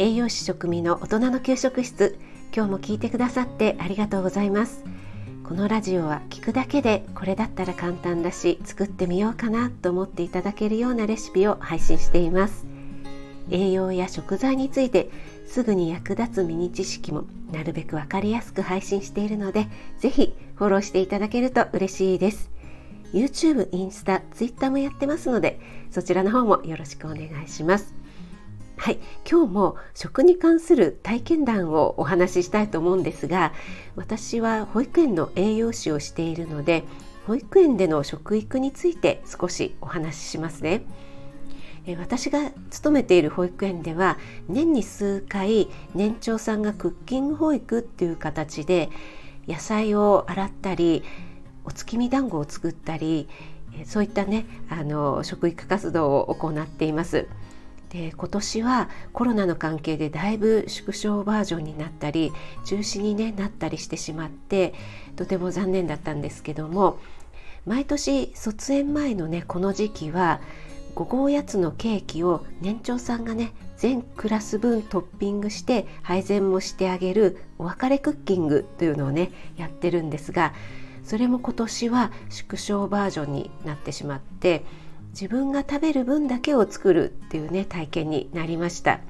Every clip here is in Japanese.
栄養士食味の大人の給食室。今日も聞いてくださってありがとうございます。このラジオは聞くだけでこれだったら簡単だし作ってみようかなと思っていただけるようなレシピを配信しています。栄養や食材についてすぐに役立つミニ知識もなるべくわかりやすく配信しているのでぜひフォローしていただけると嬉しいです。YouTube、インスタ、Twitter もやってますのでそちらの方もよろしくお願いします。はい、今日も食に関する体験談をお話ししたいと思うんですが私は保育園の栄養士をしているので保育園での食育について少しお話ししますね。私が勤めている保育園では年に数回年長さんがクッキング保育っていう形で野菜を洗ったりお月見団子を作ったりそういったねあの食育活動を行っています。で今年はコロナの関係でだいぶ縮小バージョンになったり中止に、ね、なったりしてしまってとても残念だったんですけども毎年卒園前のねこの時期は午後おやつのケーキを年長さんがね全クラス分トッピングして配膳もしてあげるお別れクッキングというのをねやってるんですがそれも今年は縮小バージョンになってしまって自分が食べる分だけを作るっていうね体験になりました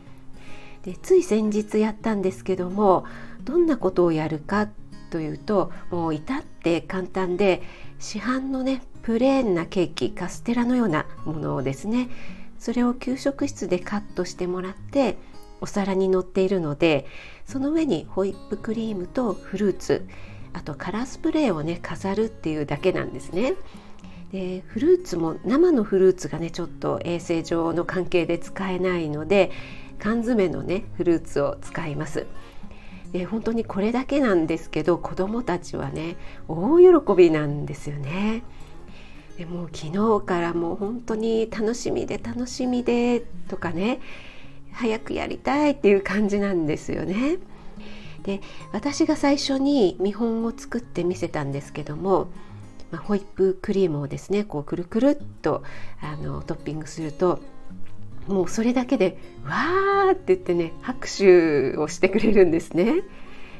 でつい先日やったんですけどもどんなことをやるかというともう至って簡単で市販のねプレーンなケーキカステラのようなものをですねそれを給食室でカットしてもらってお皿に乗っているのでその上にホイップクリームとフルーツあとカラースプレーをね飾るっていうだけなんですね。でフルーツも生のフルーツがねちょっと衛生上の関係で使えないので缶詰のねフルーツを使います。で本当にこれだけなんですけど子どもたちはね大喜びなんですよね。でもう昨日からもう本当に楽しみで楽しみでとかね早くやりたいっていう感じなんですよね。で私が最初に見本を作って見せたんですけどもまあ、ホイップクリームをですねこうくるくるっとあのトッピングするともうそれだけで「わー!」って言ってね拍手をしてくれるんですね。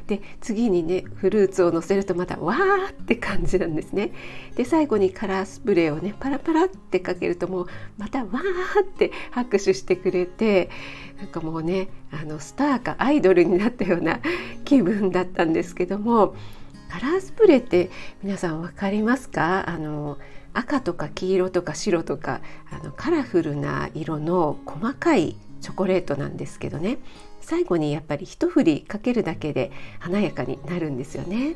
で次にねフルーツをのせるとまたわーって感じなんですね。で最後にカラースプレーをねパラパラってかけるともうまたわーって拍手してくれてなんかもうねあのスターかアイドルになったような気分だったんですけどもカラースプレーって皆さん分かりますか？あの赤とか黄色とか白とかあのカラフルな色の細かいチョコレートなんですけどね最後にやっぱり一振りかけるだけで華やかになるんですよね。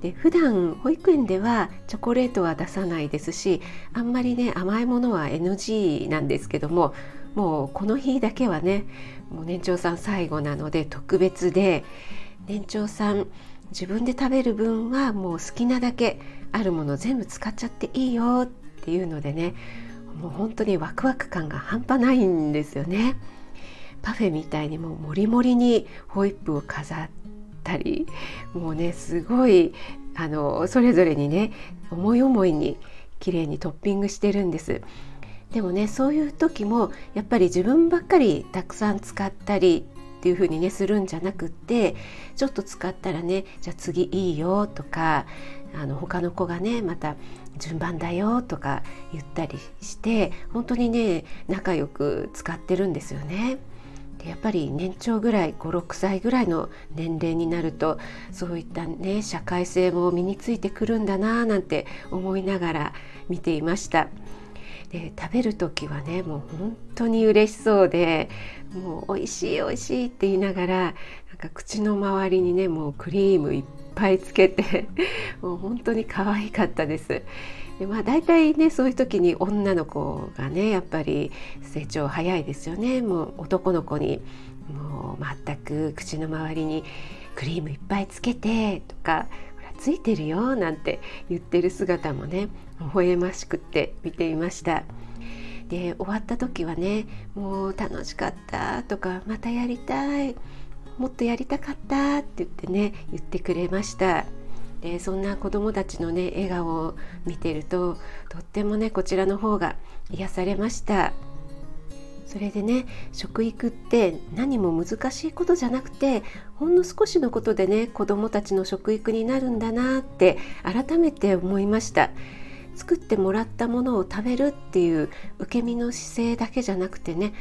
で普段保育園ではチョコレートは出さないですしあんまりね甘いものは NG なんですけどももうこの日だけはねもう年長さん最後なので特別で年長さん自分で食べる分はもう好きなだけあるもの全部使っちゃっていいよっていうのでねもう本当にワクワク感が半端ないんですよね。パフェみたいにもうもりもりにホイップを飾ったりもうねすごいあのそれぞれにね思い思いに綺麗にトッピングしてるんです。でもねそういう時もやっぱり自分ばっかりたくさん使ったりっていう風にねするんじゃなくってちょっと使ったらねじゃあ次いいよとかあの他の子がねまた順番だよとか言ったりして本当にね仲良く使ってるんですよね。でやっぱり年長ぐらい56歳ぐらいの年齢になるとそういったね社会性も身についてくるんだななんて思いながら見ていました。で食べる時はねもう本当に嬉しそうでもう美味しい美味しいって言いながらなんか口の周りにねもうクリームいっぱいつけて もう本当に可愛かったです。でまあ大体ねそういう時に女の子がねやっぱり成長早いですよねもう男の子にもう全く口の周りにクリームいっぱいつけてとかついてるよなんて言ってる姿もね微笑ましくって見ていましたで終わった時はねもう楽しかったとかまたやりたいもっとやりたかったって言ってね言ってくれました。でそんな子どもたちのね笑顔を見てるととってもねこちらの方が癒されました。それでね食育って何も難しいことじゃなくてほんの少しのことでね子どもたちの食育になるんだなって改めて思いました。作ってもらったものを食べるっていう受け身の姿勢だけじゃなくてね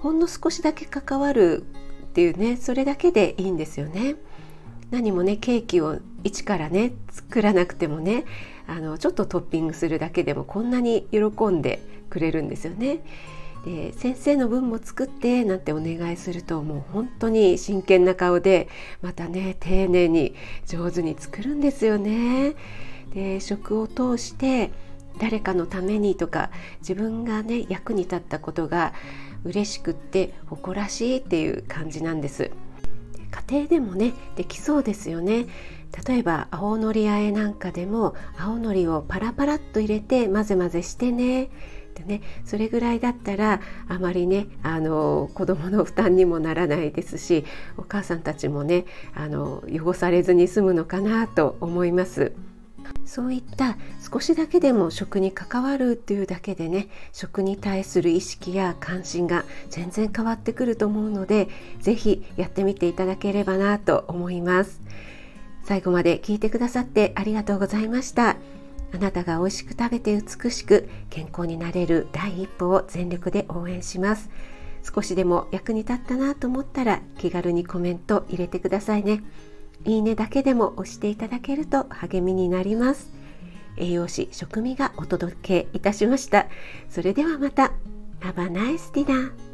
ほんの少しだけ関わるっていうねそれだけでいいんですよね。何もねケーキを一からね作らなくてもねあのちょっとトッピングするだけでもこんなに喜んでくれるんですよね。で先生の分も作ってなんてお願いするともう本当に真剣な顔でまたね丁寧に上手に作るんですよね。で食を通して誰かのためにとか自分がね役に立ったことが嬉しくって誇らしいっていう感じなんです。家庭でもねできそうですよね例えば青のりあえなんかでも青のりをパラパラっと入れて混ぜ混ぜしてねでねそれぐらいだったらあまりねあの子どもの負担にもならないですしお母さんたちもねあの汚されずに済むのかなと思います。そういった少しだけでも食に関わるっていうだけでね食に対する意識や関心が全然変わってくると思うので是非やってみていただければなと思います。最後まで聞いてくださってありがとうございました。あなたが美味しく食べて美しく健康になれる第一歩を全力で応援します。少しでも役に立ったなと思ったら気軽にコメント入れてくださいね。いいねだけでも押していただけると励みになります。栄養士食味がお届けいたしました。それではまた。Have a nice dinner.